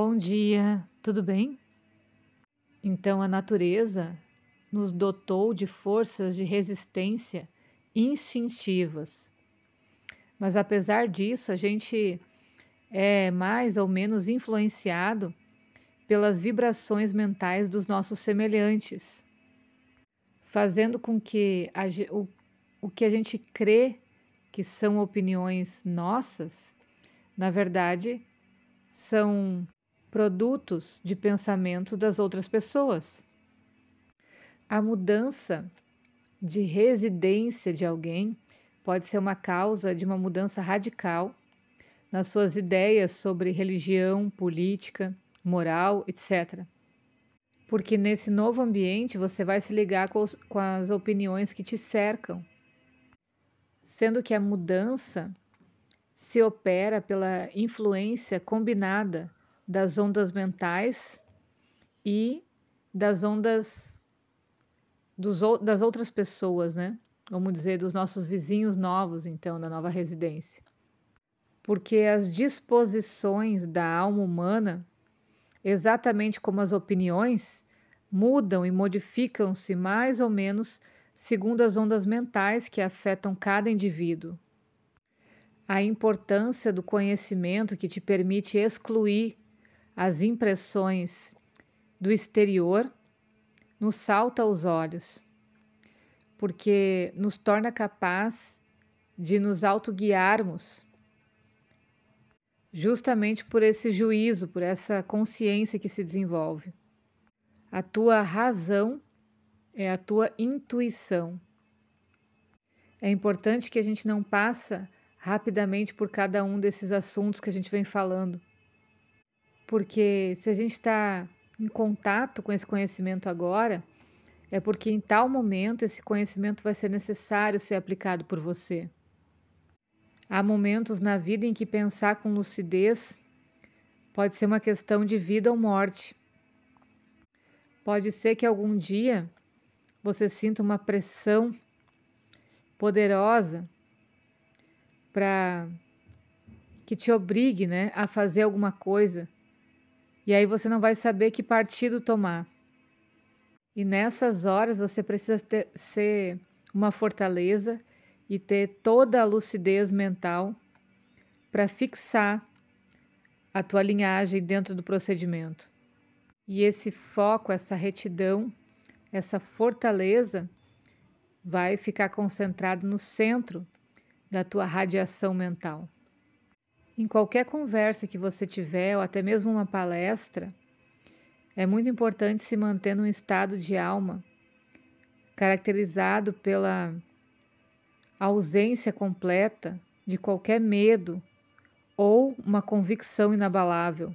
Bom dia, tudo bem? Então a natureza nos dotou de forças de resistência instintivas. Mas apesar disso, a gente é mais ou menos influenciado pelas vibrações mentais dos nossos semelhantes, fazendo com que a, o, o que a gente crê que são opiniões nossas, na verdade, são produtos de pensamento das outras pessoas. A mudança de residência de alguém pode ser uma causa de uma mudança radical nas suas ideias sobre religião, política, moral, etc. Porque nesse novo ambiente você vai se ligar com, os, com as opiniões que te cercam. Sendo que a mudança se opera pela influência combinada das ondas mentais e das ondas dos, das outras pessoas, né? Vamos dizer, dos nossos vizinhos novos, então, da nova residência. Porque as disposições da alma humana, exatamente como as opiniões, mudam e modificam-se mais ou menos segundo as ondas mentais que afetam cada indivíduo. A importância do conhecimento que te permite excluir as impressões do exterior nos salta aos olhos, porque nos torna capaz de nos autoguiarmos justamente por esse juízo, por essa consciência que se desenvolve. A tua razão é a tua intuição. É importante que a gente não passa rapidamente por cada um desses assuntos que a gente vem falando, porque se a gente está em contato com esse conhecimento agora, é porque em tal momento esse conhecimento vai ser necessário ser aplicado por você. Há momentos na vida em que pensar com lucidez pode ser uma questão de vida ou morte. Pode ser que algum dia você sinta uma pressão poderosa para que te obrigue né, a fazer alguma coisa e aí você não vai saber que partido tomar. E nessas horas você precisa ter, ser uma fortaleza e ter toda a lucidez mental para fixar a tua linhagem dentro do procedimento. E esse foco, essa retidão, essa fortaleza vai ficar concentrado no centro da tua radiação mental. Em qualquer conversa que você tiver, ou até mesmo uma palestra, é muito importante se manter num estado de alma caracterizado pela ausência completa de qualquer medo ou uma convicção inabalável.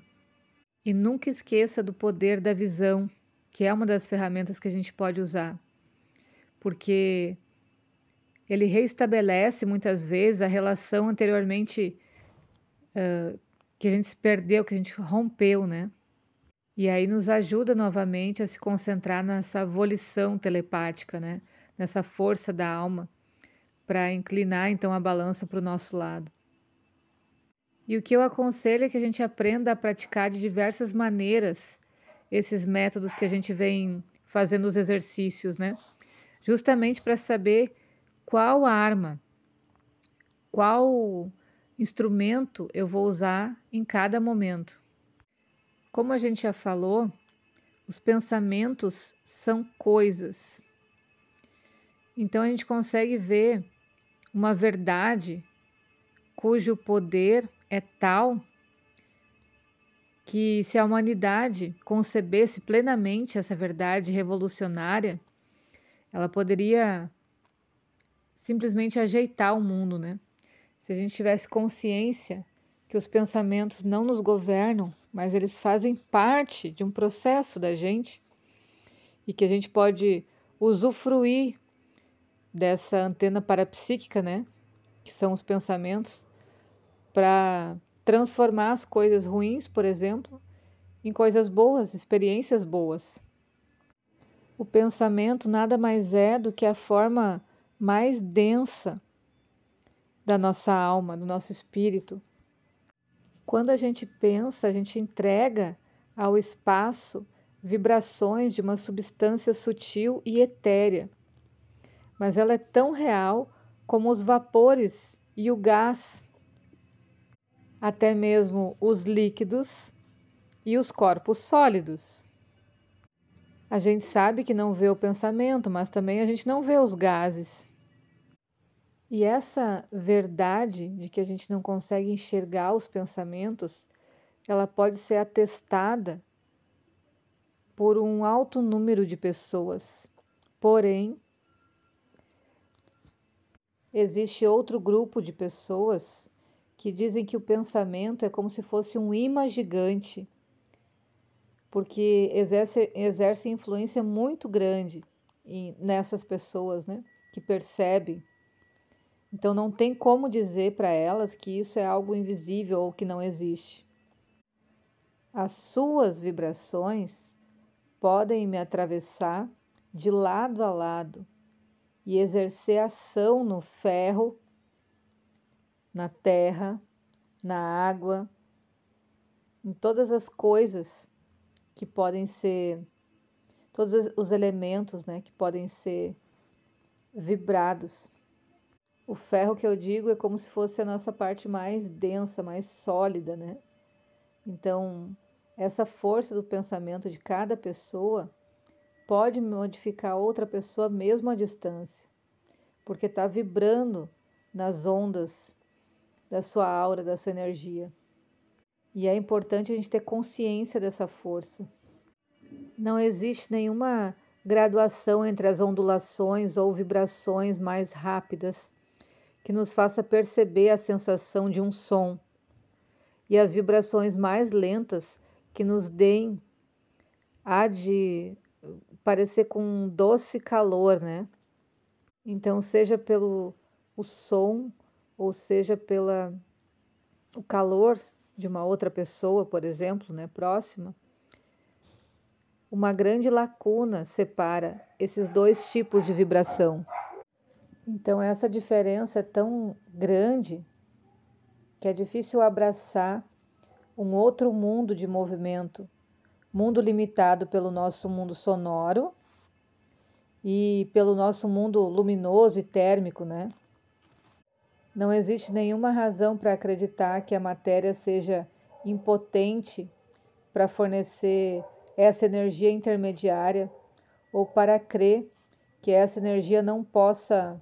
E nunca esqueça do poder da visão, que é uma das ferramentas que a gente pode usar, porque ele reestabelece muitas vezes a relação anteriormente que a gente se perdeu, que a gente rompeu, né? E aí nos ajuda novamente a se concentrar nessa volição telepática, né? Nessa força da alma, para inclinar então a balança para o nosso lado. E o que eu aconselho é que a gente aprenda a praticar de diversas maneiras esses métodos que a gente vem fazendo os exercícios, né? Justamente para saber qual arma, qual instrumento eu vou usar em cada momento. Como a gente já falou, os pensamentos são coisas. Então a gente consegue ver uma verdade cujo poder é tal que se a humanidade concebesse plenamente essa verdade revolucionária, ela poderia simplesmente ajeitar o mundo, né? Se a gente tivesse consciência que os pensamentos não nos governam, mas eles fazem parte de um processo da gente e que a gente pode usufruir dessa antena parapsíquica, né, que são os pensamentos, para transformar as coisas ruins, por exemplo, em coisas boas, experiências boas. O pensamento nada mais é do que a forma mais densa da nossa alma, do nosso espírito. Quando a gente pensa, a gente entrega ao espaço vibrações de uma substância sutil e etérea, mas ela é tão real como os vapores e o gás, até mesmo os líquidos e os corpos sólidos. A gente sabe que não vê o pensamento, mas também a gente não vê os gases. E essa verdade de que a gente não consegue enxergar os pensamentos, ela pode ser atestada por um alto número de pessoas. Porém, existe outro grupo de pessoas que dizem que o pensamento é como se fosse um imã gigante, porque exerce, exerce influência muito grande nessas pessoas, né, que percebem. Então não tem como dizer para elas que isso é algo invisível ou que não existe. As suas vibrações podem me atravessar de lado a lado e exercer ação no ferro, na terra, na água, em todas as coisas que podem ser, todos os elementos né, que podem ser vibrados. O ferro que eu digo é como se fosse a nossa parte mais densa, mais sólida, né? Então, essa força do pensamento de cada pessoa pode modificar outra pessoa mesmo à distância, porque está vibrando nas ondas da sua aura, da sua energia. E é importante a gente ter consciência dessa força. Não existe nenhuma graduação entre as ondulações ou vibrações mais rápidas que nos faça perceber a sensação de um som e as vibrações mais lentas que nos deem há de parecer com um doce calor, né? Então, seja pelo o som ou seja pela o calor de uma outra pessoa, por exemplo, né, próxima, uma grande lacuna separa esses dois tipos de vibração. Então, essa diferença é tão grande que é difícil abraçar um outro mundo de movimento, mundo limitado pelo nosso mundo sonoro e pelo nosso mundo luminoso e térmico, né? Não existe nenhuma razão para acreditar que a matéria seja impotente para fornecer essa energia intermediária ou para crer que essa energia não possa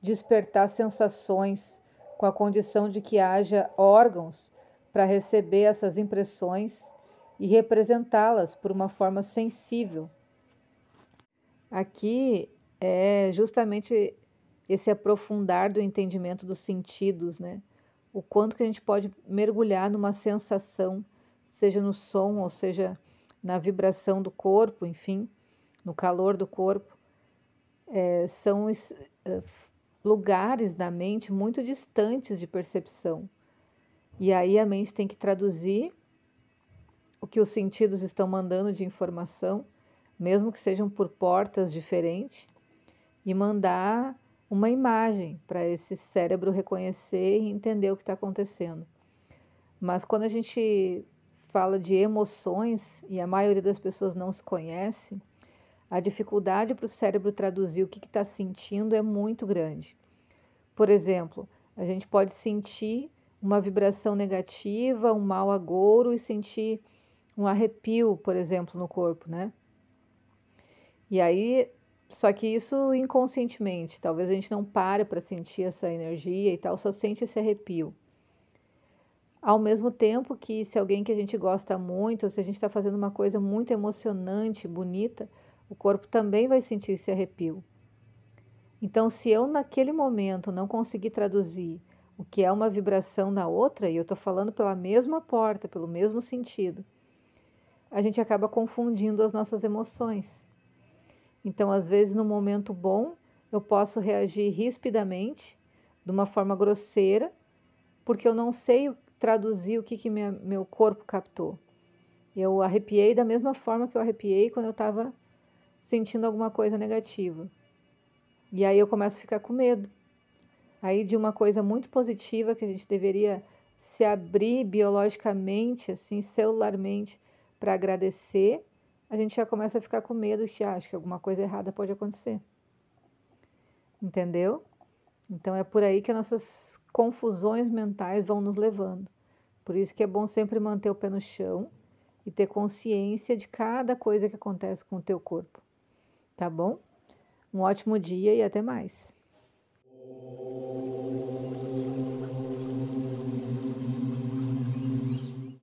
despertar sensações com a condição de que haja órgãos para receber essas impressões e representá-las por uma forma sensível. Aqui é justamente esse aprofundar do entendimento dos sentidos, né? O quanto que a gente pode mergulhar numa sensação, seja no som ou seja na vibração do corpo, enfim, no calor do corpo, é, são é, lugares da mente muito distantes de percepção. E aí a mente tem que traduzir o que os sentidos estão mandando de informação, mesmo que sejam por portas diferentes, e mandar uma imagem para esse cérebro reconhecer e entender o que está acontecendo. Mas quando a gente fala de emoções e a maioria das pessoas não se conhece, a dificuldade para o cérebro traduzir o que está sentindo é muito grande. Por exemplo, a gente pode sentir uma vibração negativa, um mau agouro e sentir um arrepio, por exemplo, no corpo, né? E aí, só que isso inconscientemente, talvez a gente não pare para sentir essa energia e tal, só sente esse arrepio. Ao mesmo tempo que se alguém que a gente gosta muito, ou se a gente está fazendo uma coisa muito emocionante, bonita, o corpo também vai sentir esse arrepio. Então, se eu naquele momento não conseguir traduzir o que é uma vibração na outra, e eu estou falando pela mesma porta, pelo mesmo sentido, a gente acaba confundindo as nossas emoções. Então, às vezes, no momento bom, eu posso reagir rispidamente, de uma forma grosseira, porque eu não sei traduzir o que, que minha, meu corpo captou. Eu arrepiei da mesma forma que eu arrepiei quando eu estava sentindo alguma coisa negativa. E aí eu começo a ficar com medo. Aí de uma coisa muito positiva que a gente deveria se abrir biologicamente, assim, celularmente, para agradecer, a gente já começa a ficar com medo que ah, acha que alguma coisa errada pode acontecer. Entendeu? Então é por aí que nossas confusões mentais vão nos levando. Por isso que é bom sempre manter o pé no chão e ter consciência de cada coisa que acontece com o teu corpo tá bom? Um ótimo dia e até mais.